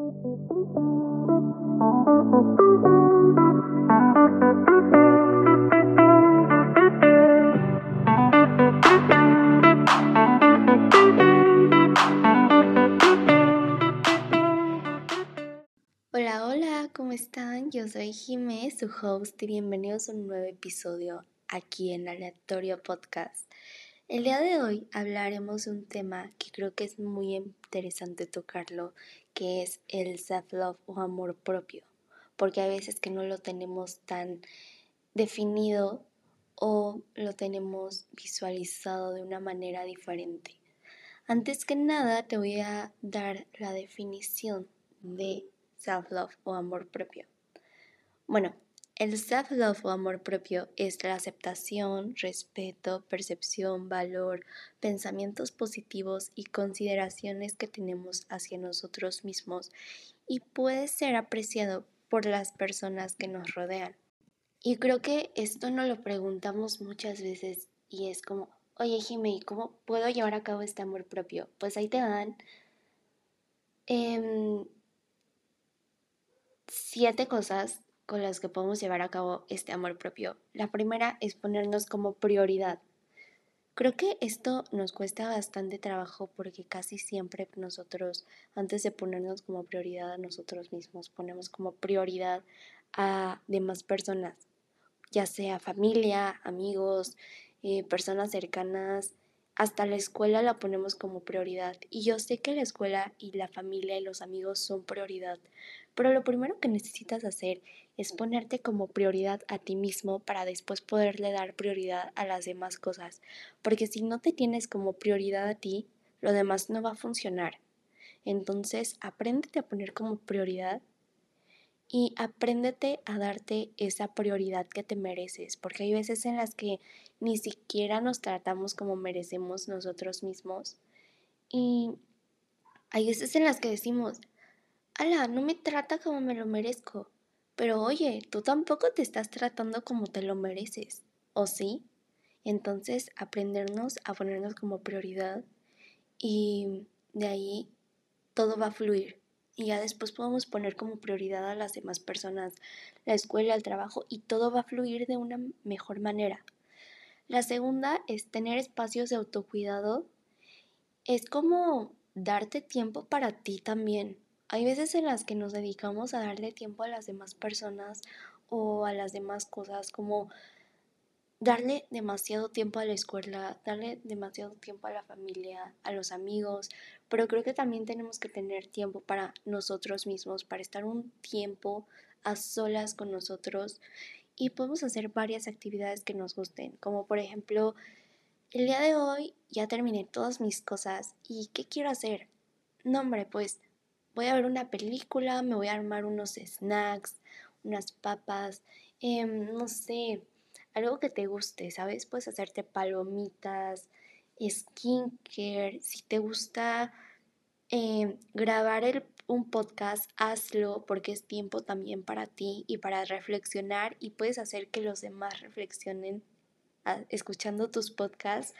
Hola, hola, ¿cómo están? Yo soy Jimé, su host, y bienvenidos a un nuevo episodio aquí en Aleatorio Podcast. El día de hoy hablaremos de un tema que creo que es muy interesante tocarlo, que es el self-love o amor propio, porque a veces que no lo tenemos tan definido o lo tenemos visualizado de una manera diferente. Antes que nada te voy a dar la definición de self-love o amor propio. Bueno, el self-love o amor propio es la aceptación, respeto, percepción, valor, pensamientos positivos y consideraciones que tenemos hacia nosotros mismos y puede ser apreciado por las personas que nos rodean. Y creo que esto nos lo preguntamos muchas veces y es como, oye Jimmy, ¿cómo puedo llevar a cabo este amor propio? Pues ahí te dan em, siete cosas con las que podemos llevar a cabo este amor propio. La primera es ponernos como prioridad. Creo que esto nos cuesta bastante trabajo porque casi siempre nosotros, antes de ponernos como prioridad a nosotros mismos, ponemos como prioridad a demás personas, ya sea familia, amigos, eh, personas cercanas, hasta la escuela la ponemos como prioridad. Y yo sé que la escuela y la familia y los amigos son prioridad, pero lo primero que necesitas hacer es ponerte como prioridad a ti mismo para después poderle dar prioridad a las demás cosas. Porque si no te tienes como prioridad a ti, lo demás no va a funcionar. Entonces, apréndete a poner como prioridad y apréndete a darte esa prioridad que te mereces, porque hay veces en las que ni siquiera nos tratamos como merecemos nosotros mismos y hay veces en las que decimos, ala, no me trata como me lo merezco. Pero oye, tú tampoco te estás tratando como te lo mereces, ¿o sí? Entonces, aprendernos a ponernos como prioridad y de ahí todo va a fluir. Y ya después podemos poner como prioridad a las demás personas, la escuela, el trabajo, y todo va a fluir de una mejor manera. La segunda es tener espacios de autocuidado. Es como darte tiempo para ti también. Hay veces en las que nos dedicamos a darle tiempo a las demás personas o a las demás cosas, como darle demasiado tiempo a la escuela, darle demasiado tiempo a la familia, a los amigos, pero creo que también tenemos que tener tiempo para nosotros mismos, para estar un tiempo a solas con nosotros y podemos hacer varias actividades que nos gusten, como por ejemplo, el día de hoy ya terminé todas mis cosas y ¿qué quiero hacer? No, hombre, pues voy a ver una película, me voy a armar unos snacks, unas papas, em, no sé, algo que te guste, ¿sabes? Puedes hacerte palomitas, skincare, si te gusta em, grabar un podcast, hazlo porque es tiempo también para ti y para reflexionar y puedes hacer que los demás reflexionen ah, escuchando tus podcasts.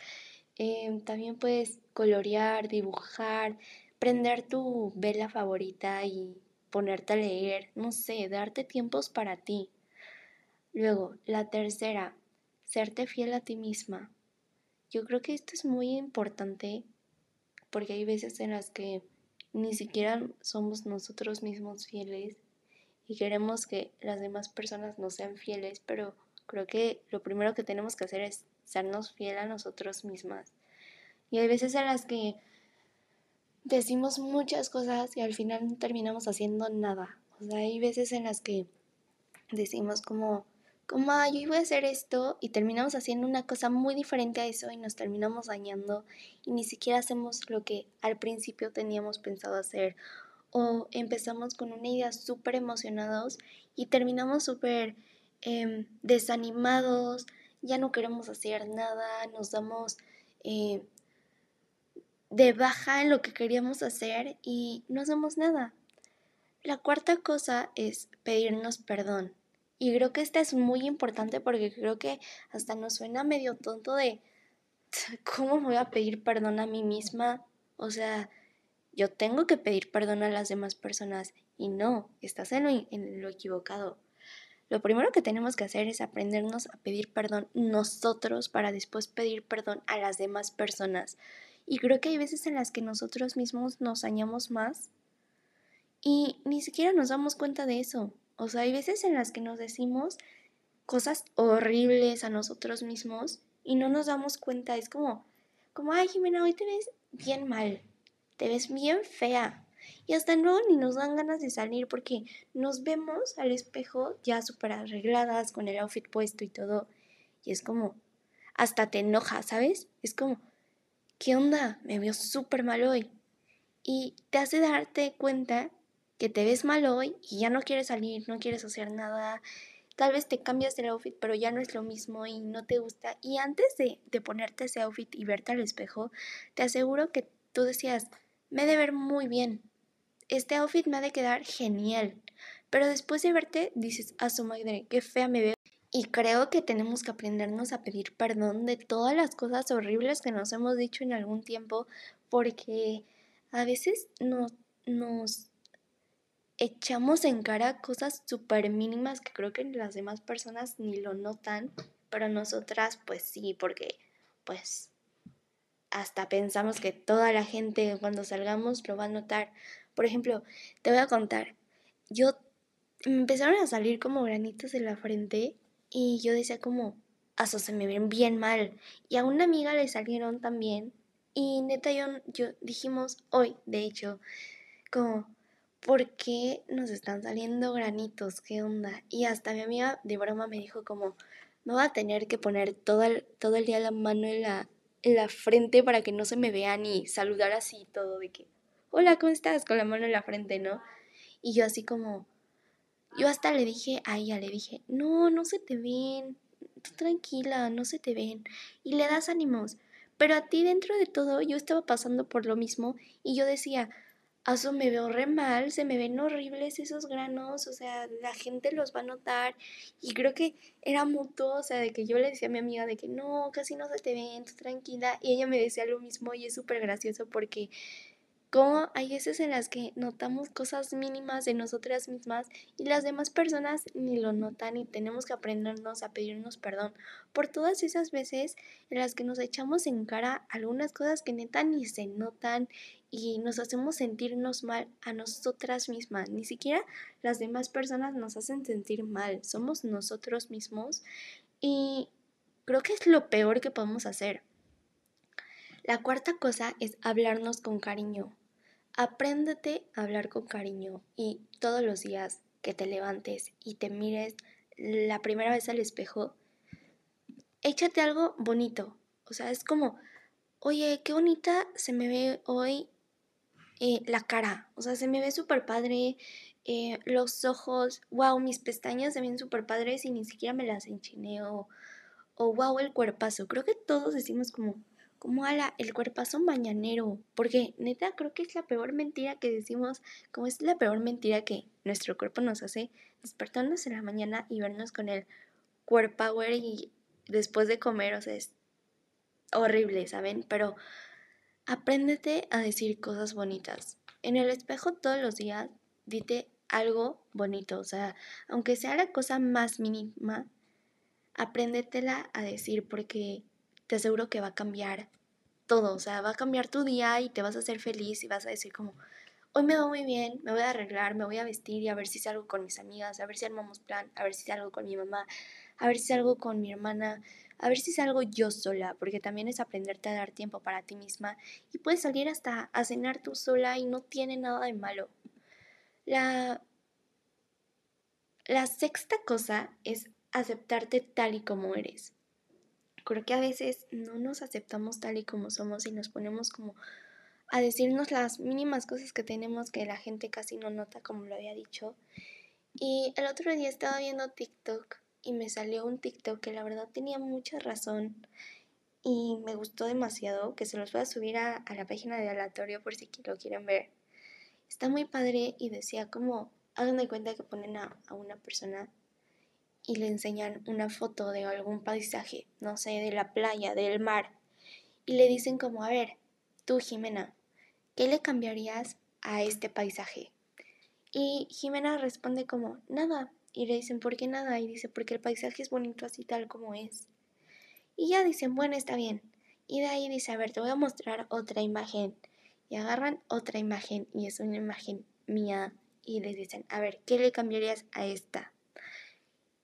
Em, también puedes colorear, dibujar, prender tu vela favorita y ponerte a leer, no sé, darte tiempos para ti. Luego, la tercera, serte fiel a ti misma. Yo creo que esto es muy importante porque hay veces en las que ni siquiera somos nosotros mismos fieles y queremos que las demás personas nos sean fieles, pero creo que lo primero que tenemos que hacer es sernos fiel a nosotros mismas. Y hay veces en las que decimos muchas cosas y al final no terminamos haciendo nada. O sea, hay veces en las que decimos como, como, ah, yo voy a hacer esto y terminamos haciendo una cosa muy diferente a eso y nos terminamos dañando y ni siquiera hacemos lo que al principio teníamos pensado hacer. O empezamos con una idea súper emocionados y terminamos súper em, desanimados, ya no queremos hacer nada, nos damos eh, de baja en lo que queríamos hacer y no hacemos nada. La cuarta cosa es pedirnos perdón. Y creo que esta es muy importante porque creo que hasta nos suena medio tonto de cómo voy a pedir perdón a mí misma. O sea, yo tengo que pedir perdón a las demás personas y no, estás en lo, en lo equivocado. Lo primero que tenemos que hacer es aprendernos a pedir perdón nosotros para después pedir perdón a las demás personas. Y creo que hay veces en las que nosotros mismos nos dañamos más y ni siquiera nos damos cuenta de eso. O sea, hay veces en las que nos decimos cosas horribles a nosotros mismos y no nos damos cuenta. Es como, como, ay Jimena, hoy te ves bien mal, te ves bien fea. Y hasta no ni nos dan ganas de salir porque nos vemos al espejo ya súper arregladas con el outfit puesto y todo. Y es como, hasta te enoja, ¿sabes? Es como, ¿qué onda? Me veo súper mal hoy. Y te hace darte cuenta que te ves mal hoy y ya no quieres salir, no quieres hacer nada. Tal vez te cambias el outfit, pero ya no es lo mismo y no te gusta. Y antes de, ponerte ese outfit y verte al espejo, te aseguro que tú decías, me he de ver muy bien. Este outfit me ha de quedar genial. Pero después de verte, dices, a su madre, qué fea me veo. Y creo que tenemos que aprendernos a pedir perdón de todas las cosas horribles que nos hemos dicho en algún tiempo, porque a veces nos, nos echamos en cara cosas súper mínimas que creo que las demás personas ni lo notan, pero nosotras pues sí, porque pues hasta pensamos que toda la gente cuando salgamos lo va a notar. Por ejemplo, te voy a contar, yo empezaron a salir como granitos en la frente y yo decía como, eso se me ven bien mal. Y a una amiga le salieron también y neta yo, yo dijimos hoy, de hecho, como ¿por qué nos están saliendo granitos? ¿Qué onda? Y hasta mi amiga de broma me dijo como, me voy a tener que poner todo el, todo el día la mano en la, en la frente para que no se me vean y saludar así todo de que, hola, ¿cómo estás? Con la mano en la frente, ¿no? Y yo así como, yo hasta le dije a ella, le dije, no, no se te ven, tú tranquila, no se te ven. Y le das ánimos. Pero a ti dentro de todo yo estaba pasando por lo mismo y yo decía, eso me veo re mal, se me ven horribles esos granos, o sea, la gente los va a notar y creo que era mutuo, o sea, de que yo le decía a mi amiga de que no, casi no se te ven, tú tranquila, y ella me decía lo mismo y es súper gracioso porque como hay veces en las que notamos cosas mínimas de nosotras mismas y las demás personas ni lo notan y tenemos que aprendernos a pedirnos perdón por todas esas veces en las que nos echamos en cara algunas cosas que neta ni se notan y nos hacemos sentirnos mal a nosotras mismas. Ni siquiera las demás personas nos hacen sentir mal, somos nosotros mismos y creo que es lo peor que podemos hacer. La cuarta cosa es hablarnos con cariño. Apréndete a hablar con cariño y todos los días que te levantes y te mires la primera vez al espejo, échate algo bonito. O sea, es como, oye, qué bonita se me ve hoy eh, la cara. O sea, se me ve súper padre. Eh, los ojos, wow, mis pestañas se ven súper padres y ni siquiera me las enchiné. O, o wow, el cuerpazo. Creo que todos decimos como, como ala, el cuerpazo mañanero, porque neta creo que es la peor mentira que decimos, como es la peor mentira que nuestro cuerpo nos hace despertarnos en la mañana y vernos con el power y después de comer, o sea, es horrible, ¿saben? Pero apréndete a decir cosas bonitas. En el espejo todos los días dite algo bonito, o sea, aunque sea la cosa más mínima, apréndetela a decir porque te aseguro que va a cambiar todo, o sea, va a cambiar tu día y te vas a hacer feliz y vas a decir como, hoy me va muy bien, me voy a arreglar, me voy a vestir y a ver si salgo con mis amigas, a ver si armamos plan, a ver si salgo con mi mamá, a ver si salgo con mi hermana, a ver si salgo yo sola, porque también es aprenderte a dar tiempo para ti misma y puedes salir hasta a cenar tú sola y no tiene nada de malo. La, la sexta cosa es aceptarte tal y como eres creo que a veces no nos aceptamos tal y como somos y nos ponemos como a decirnos las mínimas cosas que tenemos que la gente casi no nota, como lo había dicho. Y el otro día estaba viendo TikTok y me salió un TikTok que la verdad tenía mucha razón y me gustó demasiado, que se los voy a subir a, la página de aleatorio por si lo quieren ver. Está muy padre y decía como, hagan de cuenta que ponen a, a una persona y le enseñan una foto de algún paisaje, no sé, de la playa, del mar, y le dicen como, a ver, tú Jimena, ¿qué le cambiarías a este paisaje? Y Jimena responde como, nada. Y le dicen, ¿por qué nada? Y dice, porque el paisaje es bonito así tal como es. Y ya dicen, bueno, está bien. Y de ahí dice, a ver, te voy a mostrar otra imagen. Y agarran otra imagen y es una imagen mía. Y les dicen, a ver, ¿qué le cambiarías a esta?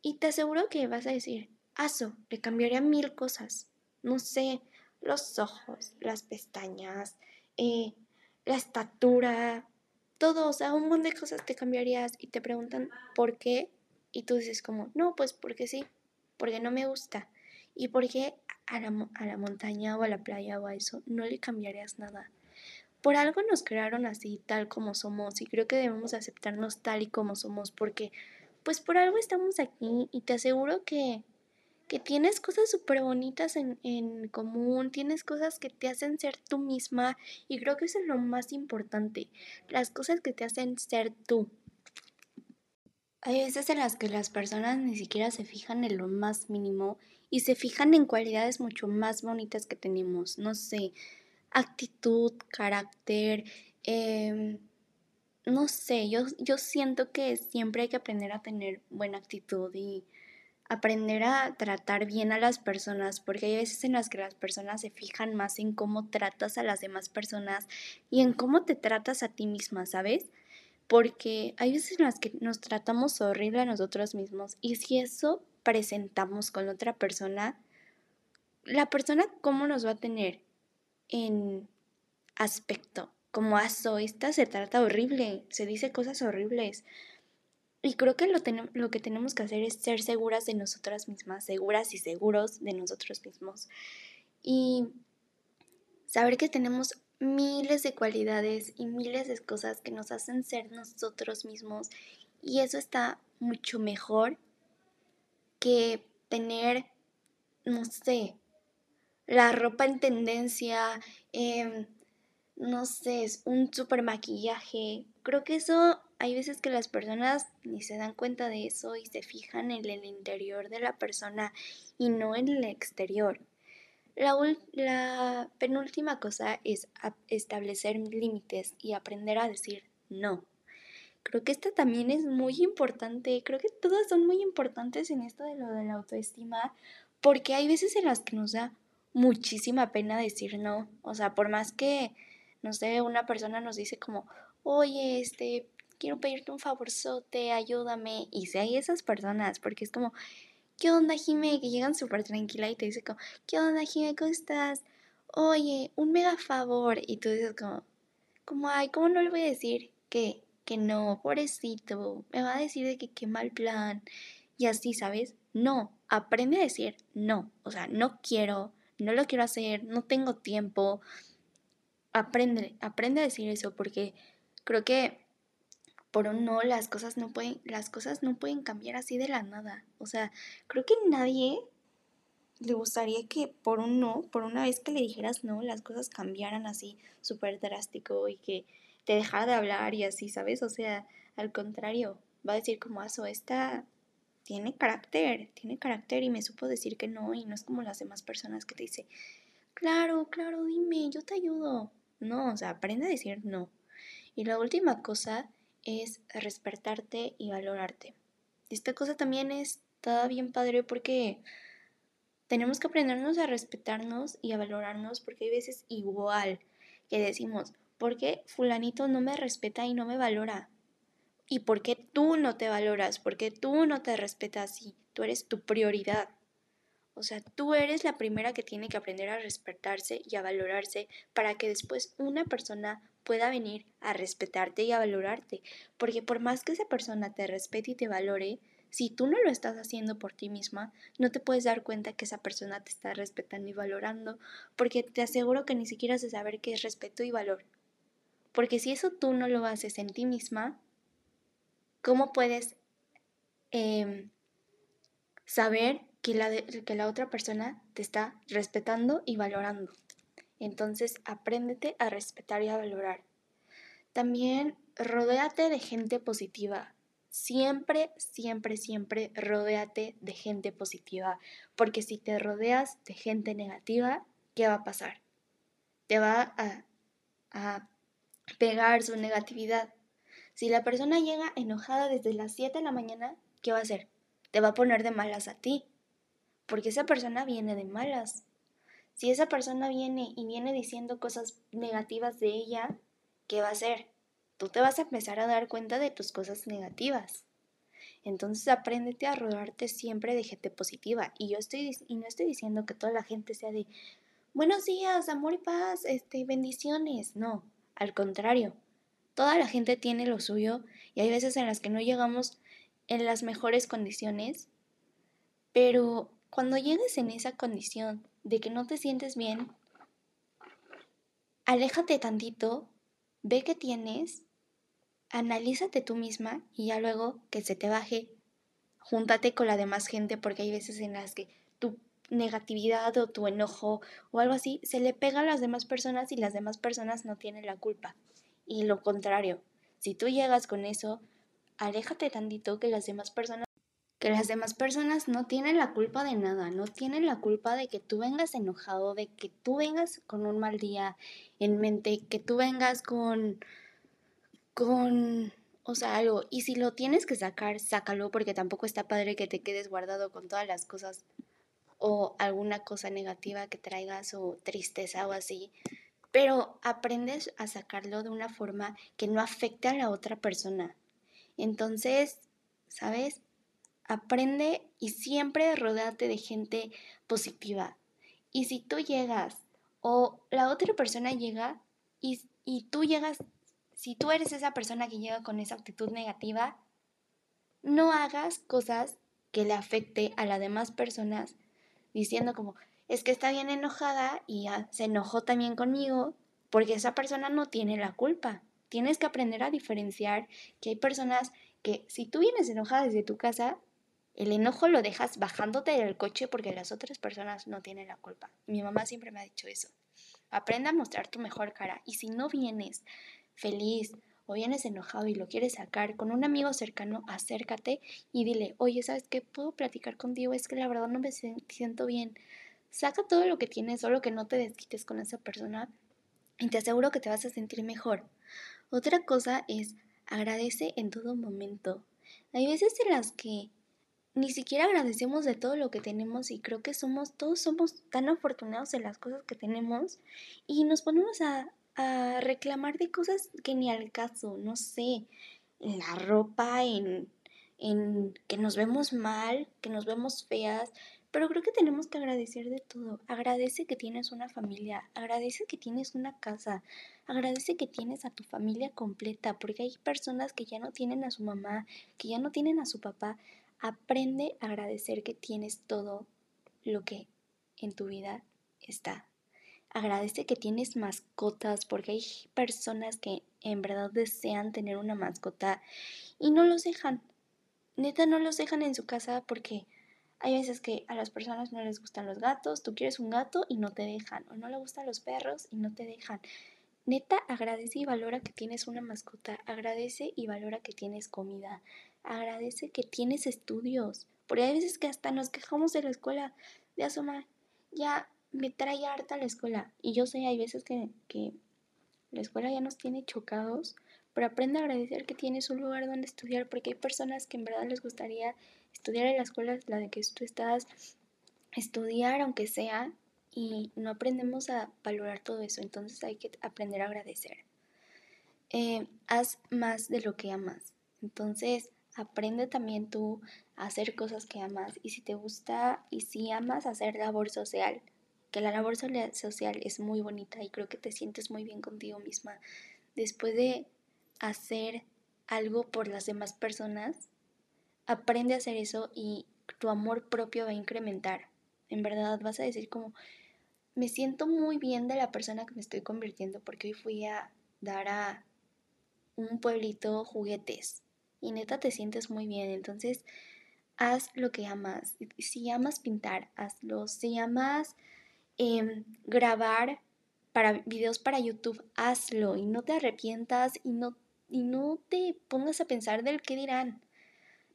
Y te aseguro que vas a decir, Aso, le cambiaría mil cosas. No sé, los ojos, las pestañas, eh, la estatura, todo, o sea, un montón de cosas te cambiarías y te preguntan por qué y tú dices como, no, pues porque sí, porque no me gusta. Y porque a la, a la montaña o a la playa o a eso no le cambiarías nada. Por algo nos crearon así, tal como somos, y creo que debemos aceptarnos tal y como somos, porque pues por algo estamos aquí y te aseguro que que tienes cosas súper bonitas en, en, común, tienes cosas que te hacen ser tú misma y creo que eso es lo más importante, las cosas que te hacen ser tú. Hay veces en las que las personas ni siquiera se fijan en lo más mínimo y se fijan en cualidades mucho más bonitas que tenemos, no sé, actitud, carácter, eh, no sé, yo, yo siento que siempre hay que aprender a tener buena actitud y aprender a tratar bien a las personas, porque hay veces en las que las personas se fijan más en cómo tratas a las demás personas y en cómo te tratas a ti misma, ¿sabes? Porque hay veces en las que nos tratamos horrible a nosotros mismos y si eso presentamos con otra persona, la persona cómo nos va a tener en aspecto, como a esta se trata horrible, se dice cosas horribles. Y creo que lo, lo que tenemos que hacer es ser seguras de nosotras mismas, seguras y seguros de nosotros mismos. Y saber que tenemos miles de cualidades y miles de cosas que nos hacen ser nosotros mismos. Y eso está mucho mejor que tener, no sé, la ropa en tendencia, eh, no sé, un super maquillaje. Creo que eso hay veces que las personas ni se dan cuenta de eso y se fijan en el interior de la persona y no en el exterior. La, la penúltima cosa es establecer límites y aprender a decir no. Creo que esta también es muy importante. Creo que todas son muy importantes en esto de lo de la autoestima porque hay veces en las que nos da muchísima pena decir no. O sea, por más que, no sé, una persona nos dice como, oye, este, quiero pedirte un favorzote, ayúdame. Y si hay esas personas, porque es como, ¿qué onda, Jime? Que llegan súper tranquila y te dicen como, ¿qué onda, Jime? ¿Cómo estás? Oye, un mega favor. Y tú dices como, como, ay, ¿cómo no le voy a decir que, que no, pobrecito? Me va a decir de que qué mal plan. Y así, ¿sabes? No, aprende a decir no. O sea, no quiero, no lo quiero hacer, no tengo tiempo. Aprende, aprende a decir eso porque creo que por un no las cosas no pueden las cosas no pueden cambiar así de la nada. O sea, creo que nadie le gustaría que por un no, por una vez que le dijeras no, las cosas cambiaran así súper drástico y que te dejara de hablar y así, ¿sabes? O sea, al contrario, va a decir como eso, esta tiene carácter, tiene carácter y me supo decir que no y no es como las demás personas que te dice, claro, claro, dime, yo te ayudo. No, o sea, aprende a decir no. Y la última cosa es respetarte y valorarte. Esta cosa también está bien padre porque tenemos que aprendernos a respetarnos y a valorarnos porque hay veces igual que decimos, ¿por qué fulanito no me respeta y no me valora? ¿Y por qué tú no te valoras? ¿Por qué tú no te respetas y tú eres tu prioridad? O sea, tú eres la primera que tiene que aprender a respetarse y a valorarse para que después una persona pueda venir a respetarte y a valorarte. Porque por más que esa persona te respete y te valore, si tú no lo estás haciendo por ti misma, no te puedes dar cuenta que esa persona te está respetando y valorando, porque te aseguro que ni siquiera de saber qué es respeto y valor. Porque si eso tú no lo haces en ti misma, ¿cómo puedes em, saber que la, que la otra persona te está respetando y valorando? Entonces, apréndete a respetar y a valorar. También rodéate de gente positiva. Siempre, siempre, siempre rodéate de gente positiva. Porque si te rodeas de gente negativa, ¿qué va a pasar? Te va a, a pegar su negatividad. Si la persona llega enojada desde las 7 de la mañana, ¿qué va a hacer? Te va a poner de malas a ti, porque esa persona viene de malas. Si esa persona viene y viene diciendo cosas negativas de ella, ¿qué va a hacer? Tú te vas a empezar a dar cuenta de tus cosas negativas. Entonces apréndete a rodearte siempre de gente positiva. Y yo estoy y no estoy diciendo que toda la gente sea de buenos días, amor y paz, este, bendiciones. No, al contrario. Toda la gente tiene lo suyo y hay veces en las que no llegamos en las mejores condiciones, pero cuando llegues en esa condición de que no te sientes bien, aléjate tantito, ve qué tienes, analízate tú misma y ya luego que se te baje, júntate con la demás gente porque hay veces en las que tu negatividad o tu enojo o algo así se le pega a las demás personas y las demás personas no tienen la culpa. Y lo contrario, si tú llegas con eso, aléjate tantito que las demás personas que las demás personas no tienen la culpa de nada, no tienen la culpa de que tú vengas enojado, de que tú vengas con un mal día en mente, que tú vengas con con o sea, algo. Y si lo tienes que sacar, sácalo porque tampoco está padre que te quedes guardado con todas las cosas o alguna cosa negativa que traigas o tristeza o así. Pero aprendes a sacarlo de una forma que no afecte a la otra persona. Entonces, ¿sabes? Aprende y siempre rodeate de gente positiva. Y si tú llegas o la otra persona llega y, y tú llegas, si tú eres esa persona que llega con esa actitud negativa, no hagas cosas que le afecte a las demás personas diciendo como, es que está bien enojada y se enojó también conmigo porque esa persona no tiene la culpa. Tienes que aprender a diferenciar que hay personas que si tú vienes enojada desde tu casa, el enojo lo dejas bajándote del coche porque las otras personas no tienen la culpa. Mi mamá siempre me ha dicho eso. Aprenda a mostrar tu mejor cara y si no vienes feliz o vienes enojado y lo quieres sacar con un amigo cercano, acércate y dile, oye, ¿sabes qué? ¿Puedo platicar contigo? Es que la verdad no me siento bien. Saca todo lo que tienes, solo que no te desquites con esa persona y te aseguro que te vas a sentir mejor. Otra cosa es agradece en todo momento. Hay veces en las que ni siquiera agradecemos de todo lo que tenemos y creo que somos, todos somos tan afortunados en las cosas que tenemos y nos ponemos a, a reclamar de cosas que ni al caso, no sé, en la ropa, en, en que nos vemos mal, que nos vemos feas, pero creo que tenemos que agradecer de todo. Agradece que tienes una familia, agradece que tienes una casa, agradece que tienes a tu familia completa, porque hay personas que ya no tienen a su mamá, que ya no tienen a su papá. Aprende a agradecer que tienes todo lo que en tu vida está. Agradece que tienes mascotas, porque hay personas que en verdad desean tener una mascota y no los dejan. Neta, no los dejan en su casa porque hay veces que a las personas no les gustan los gatos, tú quieres un gato y no te dejan, o no le gustan los perros y no te dejan. Neta, agradece y valora que tienes una mascota, agradece y valora que tienes comida, agradece que tienes estudios, porque hay veces que hasta nos quejamos de la escuela, de asomar, ya me trae harta la escuela. Y yo sé, hay veces que, que la escuela ya nos tiene chocados, pero aprende a agradecer que tienes un lugar donde estudiar, porque hay personas que en verdad les gustaría estudiar en la escuela, la de que tú estás, estudiar aunque sea, y no aprendemos a valorar todo eso, entonces hay que aprender a agradecer. Eh, haz más de lo que amas, entonces aprende también tú a hacer cosas que amas, y si te gusta, y si amas hacer labor social, que la labor social es muy bonita y creo que te sientes muy bien contigo misma después de hacer algo por las demás personas, aprende a hacer eso y tu amor propio va a incrementar. En verdad vas a decir como, me siento muy bien de la persona que me estoy convirtiendo porque hoy fui a dar a un pueblito juguetes y neta te sientes muy bien. Entonces, haz lo que amas. Si amas pintar, hazlo. Si amas em, grabar para videos para YouTube, hazlo y no te arrepientas y no, y no te pongas a pensar del qué dirán.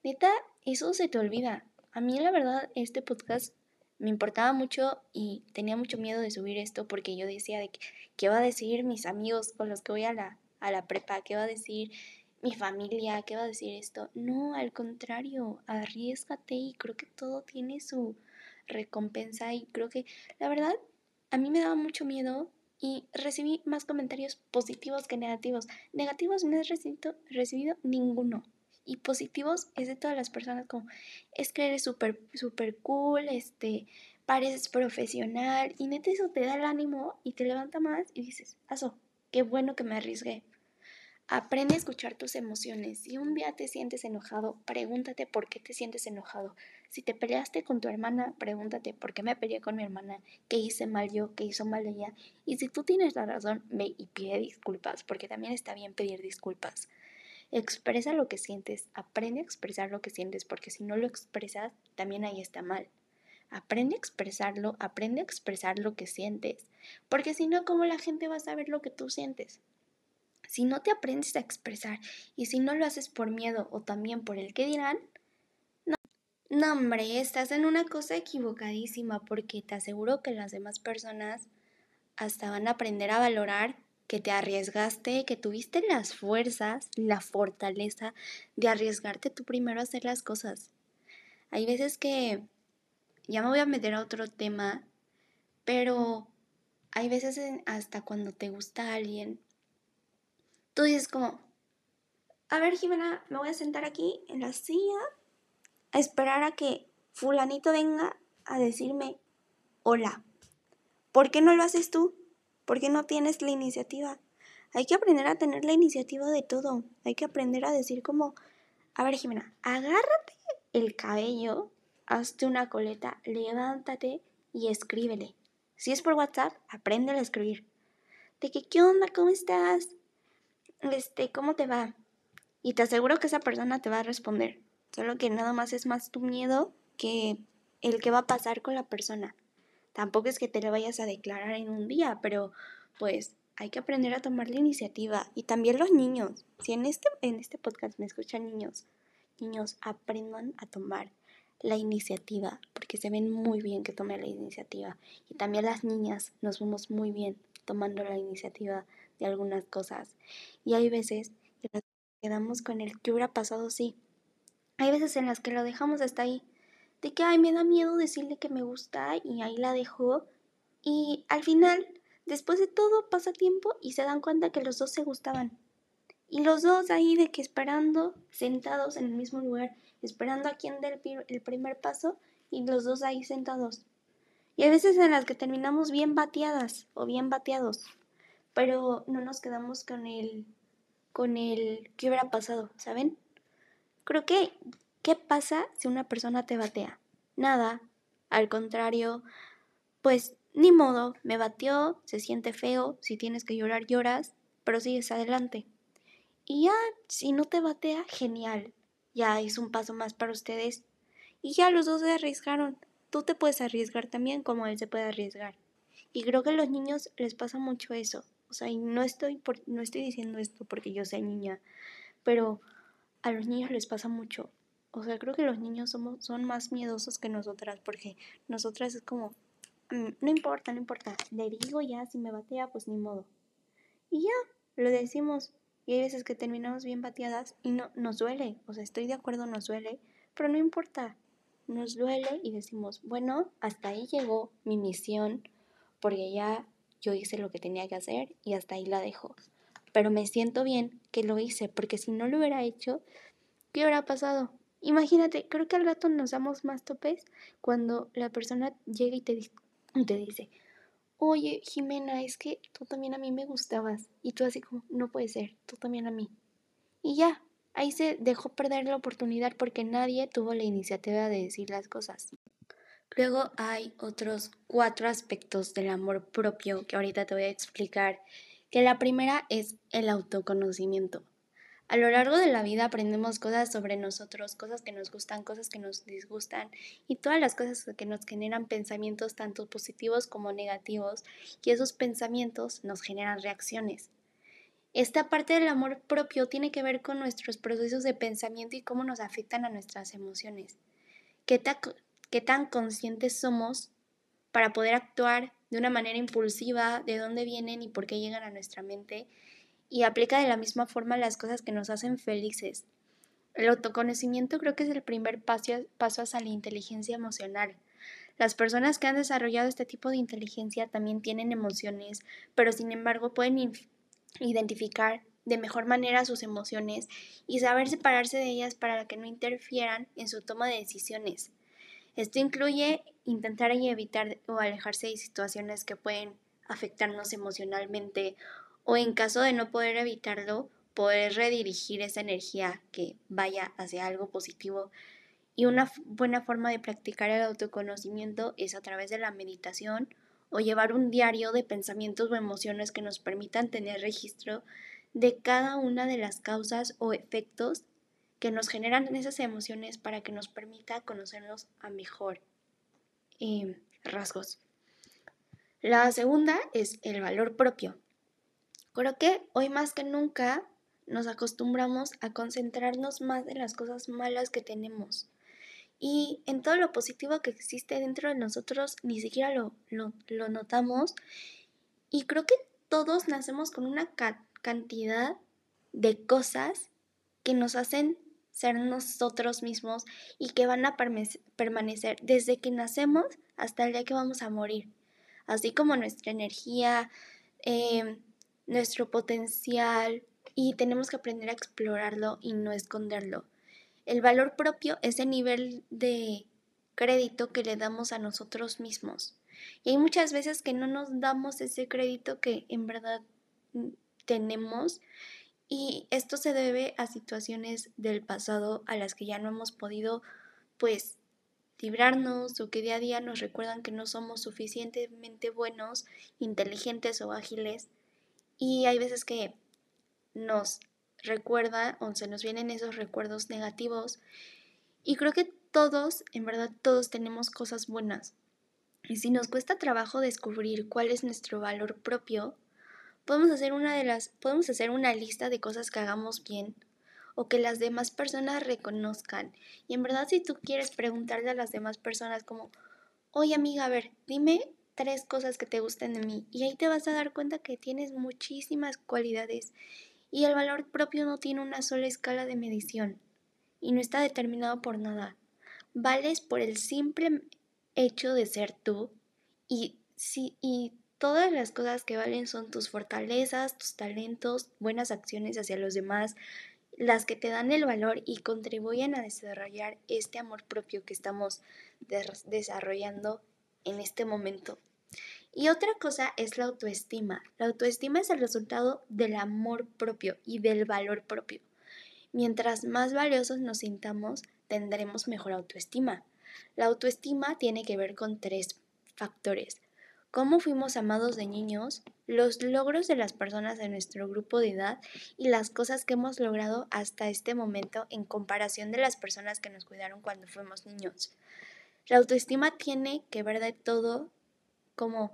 Neta, eso se te olvida. A mí la verdad este podcast me importaba mucho y tenía mucho miedo de subir esto porque yo decía de que, qué va a decir mis amigos con los que voy a la, a la prepa? ¿Qué va a decir mi familia? ¿Qué va a decir esto? No, al contrario, arriesgate y creo que todo tiene su recompensa y creo que la verdad a mí me daba mucho miedo y recibí más comentarios positivos que negativos. Negativos no he recibido, recibido ninguno. Y positivos es de todas las personas como, es que eres súper, súper cool, este, pareces profesional. Y neta eso te da el ánimo y te levanta más y dices, aso, qué bueno que me arriesgué. Aprende a escuchar tus emociones. Si un día te sientes enojado, pregúntate por qué te sientes enojado. Si te peleaste con tu hermana, pregúntate por qué me peleé con mi hermana, qué hice mal yo, qué hizo mal ella. Y si tú tienes la razón, ve y pide disculpas, porque también está bien pedir disculpas. Expresa lo que sientes, aprende a expresar lo que sientes, porque si no lo expresas, también ahí está mal. Aprende a expresarlo, aprende a expresar lo que sientes, porque si no, ¿cómo la gente va a saber lo que tú sientes? Si no te aprendes a expresar y si no lo haces por miedo o también por el que dirán, no, no hombre, estás en una cosa equivocadísima porque te aseguro que las demás personas hasta van a aprender a valorar que te arriesgaste, que tuviste las fuerzas, la fortaleza de arriesgarte tú primero a hacer las cosas. Hay veces que ya me voy a meter a otro tema, pero hay veces hasta cuando te gusta alguien tú dices como, a ver Jimena, me voy a sentar aquí en la silla a esperar a que fulanito venga a decirme hola. ¿Por qué no lo haces tú? ¿Por qué no tienes la iniciativa? Hay que aprender a tener la iniciativa de todo. Hay que aprender a decir como, a ver Jimena, agárrate el cabello, hazte una coleta, levántate y escríbele. Si es por WhatsApp, aprende a escribir. De ¿qué onda? ¿Cómo estás? Este, ¿cómo te va? Y te aseguro que esa persona te va a responder. Solo que nada más es más tu miedo que el que va a pasar con la persona. Tampoco es que te le vayas a declarar en un día, pero pues hay que aprender a tomar la iniciativa. Y también los niños. Si en este, en este podcast me escuchan niños, niños aprendan a tomar la iniciativa, porque se ven muy bien que tomen la iniciativa. Y también las niñas nos vemos muy bien tomando la iniciativa de algunas cosas. Y hay veces que quedamos con el que hubiera pasado sí. Hay veces en las que lo dejamos hasta ahí. De que, ay, me da miedo decirle que me gusta y ahí la dejo. Y al final, después de todo, pasa tiempo y se dan cuenta que los dos se gustaban. Y los dos ahí de que esperando, sentados en el mismo lugar, esperando a quien dé el primer paso y los dos ahí sentados. Y hay veces en las que terminamos bien bateadas o bien bateados pero no nos quedamos con el, con el, ¿qué hubiera pasado? ¿Saben? Creo que, ¿qué pasa si una persona te batea? Nada, al contrario, pues ni modo, me bateó, se siente feo, si tienes que llorar, lloras, pero sigues adelante. Y ya, si no te batea, genial, ya es un paso más para ustedes. Y ya los dos se arriesgaron. Tú te puedes arriesgar también como él se puede arriesgar. Y creo que a los niños les pasa mucho eso. O sea, y no estoy, no estoy diciendo esto porque yo sea niña, pero a los niños les pasa mucho. O sea, creo que los niños somos, son más miedosos que nosotras porque nosotras es como, mm, no importa, no importa, le digo ya, si me batea, pues ni modo. Y ya, lo decimos. Y hay veces que terminamos bien bateadas y no nos duele. O sea, estoy de acuerdo, nos duele, pero no importa. Nos duele y decimos, bueno, hasta ahí llegó mi misión, porque ya yo hice lo que tenía que hacer y hasta ahí la dejo. Pero me siento bien que lo hice, porque si no lo hubiera hecho, ¿qué hubiera pasado? Imagínate, creo que al gato nos damos más topes cuando la persona llega y te, y te dice, oye, Jimena, es que tú también a mí me gustabas. Y tú así como, no puede ser, tú también a mí. Y ya, ahí se dejó perder la oportunidad porque nadie tuvo la iniciativa de decir las cosas. Luego hay otros cuatro aspectos del amor propio que ahorita te voy a explicar, que la primera es el autoconocimiento. A lo largo de la vida aprendemos cosas sobre nosotros, cosas que nos gustan, cosas que nos disgustan y todas las cosas que nos generan pensamientos tanto positivos como negativos y esos pensamientos nos generan reacciones. Esta parte del amor propio tiene que ver con nuestros procesos de pensamiento y cómo nos afectan a nuestras emociones. ¿Qué, qué tan conscientes somos para poder actuar de una manera impulsiva, de dónde vienen y por qué llegan a nuestra mente, y aplica de la misma forma las cosas que nos hacen felices. El autoconocimiento creo que es el primer paso, paso hacia la inteligencia emocional. Las personas que han desarrollado este tipo de inteligencia también tienen emociones, pero sin embargo pueden identificar de mejor manera sus emociones y saber separarse de ellas para que no interfieran en su toma de decisiones. Esto incluye intentar evitar o alejarse de situaciones que pueden afectarnos emocionalmente o en caso de no poder evitarlo, poder redirigir esa energía que vaya hacia algo positivo. Y una buena forma de practicar el autoconocimiento es a través de la meditación o llevar un diario de pensamientos o emociones que nos permitan tener registro de cada una de las causas o efectos que nos generan esas emociones para que nos permita conocernos a mejor eh, rasgos. La segunda es el valor propio. Creo que hoy más que nunca nos acostumbramos a concentrarnos más en las cosas malas que tenemos. Y en todo lo positivo que existe dentro de nosotros ni siquiera lo, lo notamos. Y creo que todos nacemos con una cantidad de cosas que nos hacen ser nosotros mismos y que van a permanecer desde que nacemos hasta el día que vamos a morir. Así como nuestra energía, em, nuestro potencial y tenemos que aprender a explorarlo y no esconderlo. El valor propio es el nivel de crédito que le damos a nosotros mismos. Y hay muchas veces que no nos damos ese crédito que en verdad tenemos y esto se debe a situaciones del pasado a las que ya no hemos podido pues librarnos o que día a día nos recuerdan que no somos suficientemente buenos, inteligentes o ágiles y hay veces que nos recuerda o se nos vienen esos recuerdos negativos y creo que todos, en verdad todos tenemos cosas buenas. Y si nos cuesta trabajo descubrir cuál es nuestro valor propio, podemos hacer una de las podemos hacer una lista de cosas que hagamos bien o que las demás personas reconozcan. Y en verdad si tú quieres preguntarle a las demás personas como, "Oye, amiga, a ver, dime tres cosas que te gusten de mí." Y ahí te vas a dar cuenta que tienes muchísimas cualidades y el valor propio no tiene una sola escala de medición y no está determinado por nada. Vales por el simple hecho de ser tú y si y Todas las cosas que valen son tus fortalezas, tus talentos, buenas acciones hacia los demás, las que te dan el valor y contribuyen a desarrollar este amor propio que estamos desarrollando en este momento. Y otra cosa es la autoestima. La autoestima es el resultado del amor propio y del valor propio. Mientras más valiosos nos sintamos, tendremos mejor autoestima. La autoestima tiene que ver con tres factores cómo fuimos amados de niños, los logros de las personas de nuestro grupo de edad y las cosas que hemos logrado hasta este momento en comparación de las personas que nos cuidaron cuando fuimos niños. La autoestima tiene que ver de todo como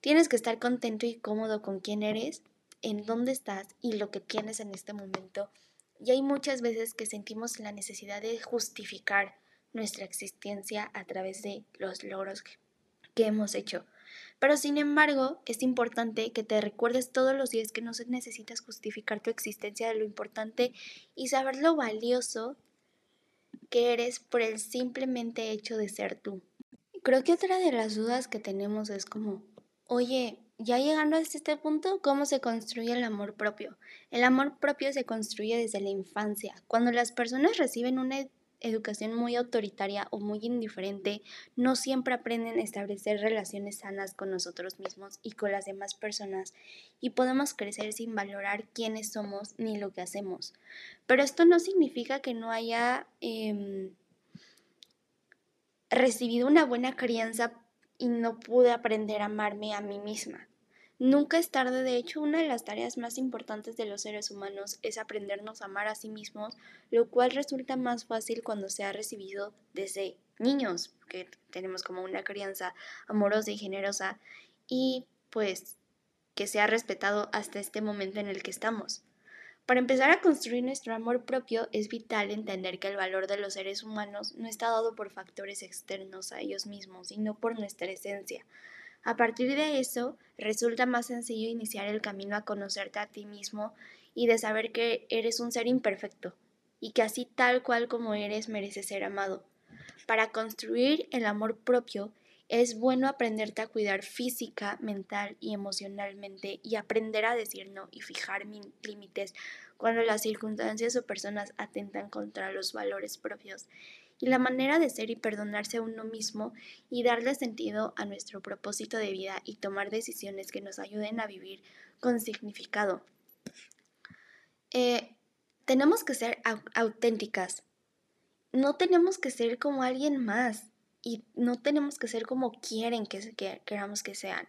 tienes que estar contento y cómodo con quién eres, en dónde estás y lo que tienes en este momento. Y hay muchas veces que sentimos la necesidad de justificar nuestra existencia a través de los logros que, que hemos hecho. Pero sin embargo, es importante que te recuerdes todos los días que no necesitas justificar tu existencia de lo importante y saber lo valioso que eres por el simplemente hecho de ser tú. Creo que otra de las dudas que tenemos es como, oye, ya llegando a este punto, ¿cómo se construye el amor propio? El amor propio se construye desde la infancia. Cuando las personas reciben una educación muy autoritaria o muy indiferente, no siempre aprenden a establecer relaciones sanas con nosotros mismos y con las demás personas y podemos crecer sin valorar quiénes somos ni lo que hacemos. Pero esto no significa que no haya em, recibido una buena crianza y no pude aprender a amarme a mí misma. Nunca es tarde, de hecho, una de las tareas más importantes de los seres humanos es aprendernos a amar a sí mismos, lo cual resulta más fácil cuando se ha recibido desde niños, que tenemos como una crianza amorosa y generosa, y pues que se ha respetado hasta este momento en el que estamos. Para empezar a construir nuestro amor propio es vital entender que el valor de los seres humanos no está dado por factores externos a ellos mismos, sino por nuestra esencia. A partir de eso, resulta más sencillo iniciar el camino a conocerte a ti mismo y de saber que eres un ser imperfecto y que así tal cual como eres mereces ser amado. Para construir el amor propio es bueno aprenderte a cuidar física, mental y emocionalmente y aprender a decir no y fijar límites cuando las circunstancias o personas atentan contra los valores propios y la manera de ser y perdonarse a uno mismo y darle sentido a nuestro propósito de vida y tomar decisiones que nos ayuden a vivir con significado. Eh, tenemos que ser auténticas. No tenemos que ser como alguien más y no tenemos que ser como quieren que, que queramos que sean.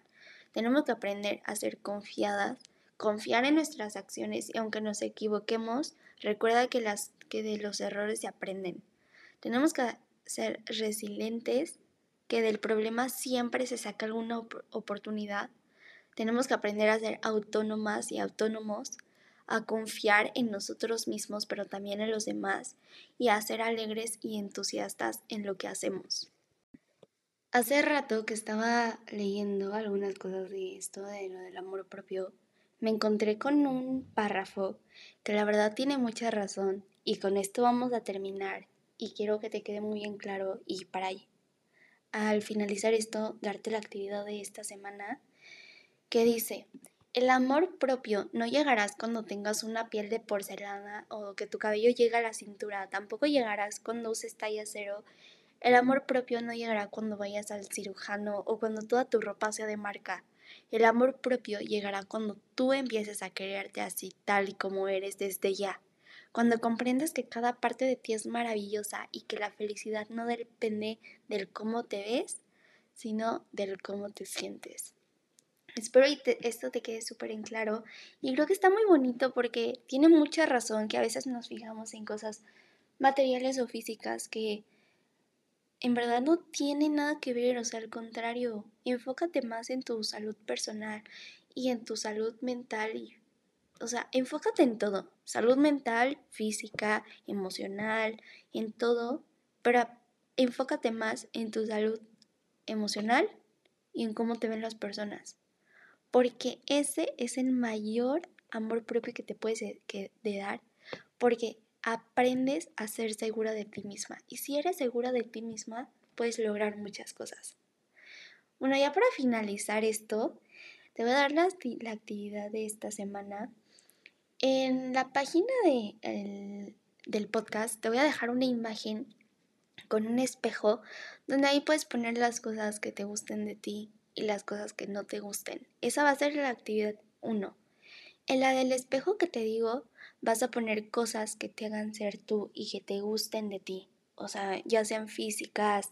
Tenemos que aprender a ser confiadas, confiar en nuestras acciones y aunque nos equivoquemos, recuerda que, las, que de los errores se aprenden. Tenemos que ser resilientes, que del problema siempre se saca alguna oportunidad. Tenemos que aprender a ser autónomas y autónomos, a confiar en nosotros mismos, pero también en los demás, y a ser alegres y entusiastas en lo que hacemos. Hace rato que estaba leyendo algunas cosas de esto, de lo del amor propio, me encontré con un párrafo que la verdad tiene mucha razón y con esto vamos a terminar y quiero que te quede muy bien claro y para ahí. Al finalizar esto, darte la actividad de esta semana que dice, el amor propio no llegarás cuando tengas una piel de porcelana o que tu cabello llegue a la cintura, tampoco llegarás cuando uses talla cero el amor propio no llegará cuando vayas al cirujano o cuando toda tu ropa sea de marca. El amor propio llegará cuando tú empieces a quererte así tal y como eres desde ya. Cuando comprendas que cada parte de ti es maravillosa y que la felicidad no depende del cómo te ves, sino del cómo te sientes. Espero que esto te quede súper en claro y creo que está muy bonito porque tiene mucha razón que a veces nos fijamos en cosas materiales o físicas que en verdad no tiene nada que ver, o sea, al contrario, enfócate más en tu salud personal y en tu salud mental y o sea, enfócate en todo, salud mental, física, emocional, en todo, pero enfócate más en tu salud emocional y en cómo te ven las personas. Porque ese es el mayor amor propio que te puedes de dar, porque aprendes a ser segura de ti misma. Y si eres segura de ti misma, puedes lograr muchas cosas. Bueno, ya para finalizar esto, te voy a dar la, actividad de esta semana. En la página de, del podcast te voy a dejar una imagen con un espejo donde ahí puedes poner las cosas que te gusten de ti y las cosas que no te gusten. Esa va a ser la actividad 1. En la del espejo que te digo, vas a poner cosas que te hagan ser tú y que te gusten de ti. O sea, ya sean físicas,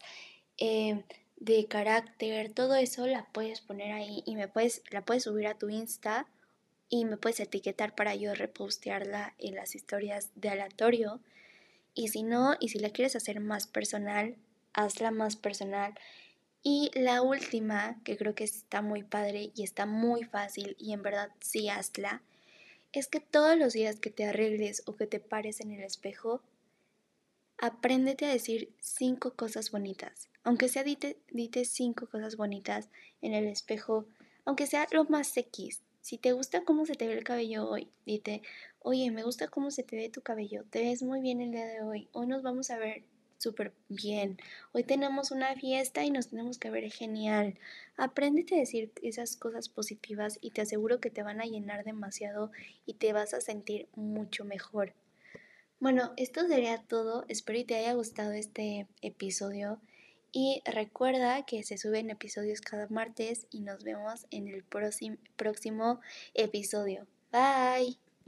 eh, de carácter, todo eso la puedes poner ahí y me puedes, la puedes subir a tu Insta y me puedes etiquetar para yo repostearla en las historias de aleatorio. Y si no, y si la quieres hacer más personal, hazla más personal. Y la última, que creo que está muy padre y está muy fácil y en verdad sí hazla, es que todos los días que te arregles o que te pares en el espejo, apréndete a decir cinco cosas bonitas. Aunque sea dite, dite cinco cosas bonitas en el espejo, aunque sea lo más X. Si te gusta cómo se te ve el cabello hoy, dite, oye, me gusta cómo se te ve tu cabello, te ves muy bien el día de hoy, hoy nos vamos a ver súper bien. Hoy tenemos una fiesta y nos tenemos que ver genial. Apréndete a decir esas cosas positivas y te aseguro que te van a llenar demasiado y te vas a sentir mucho mejor. Bueno, esto sería todo. Espero que te haya gustado este episodio. Y recuerda que se suben episodios cada martes y nos vemos en el próximo episodio. Bye.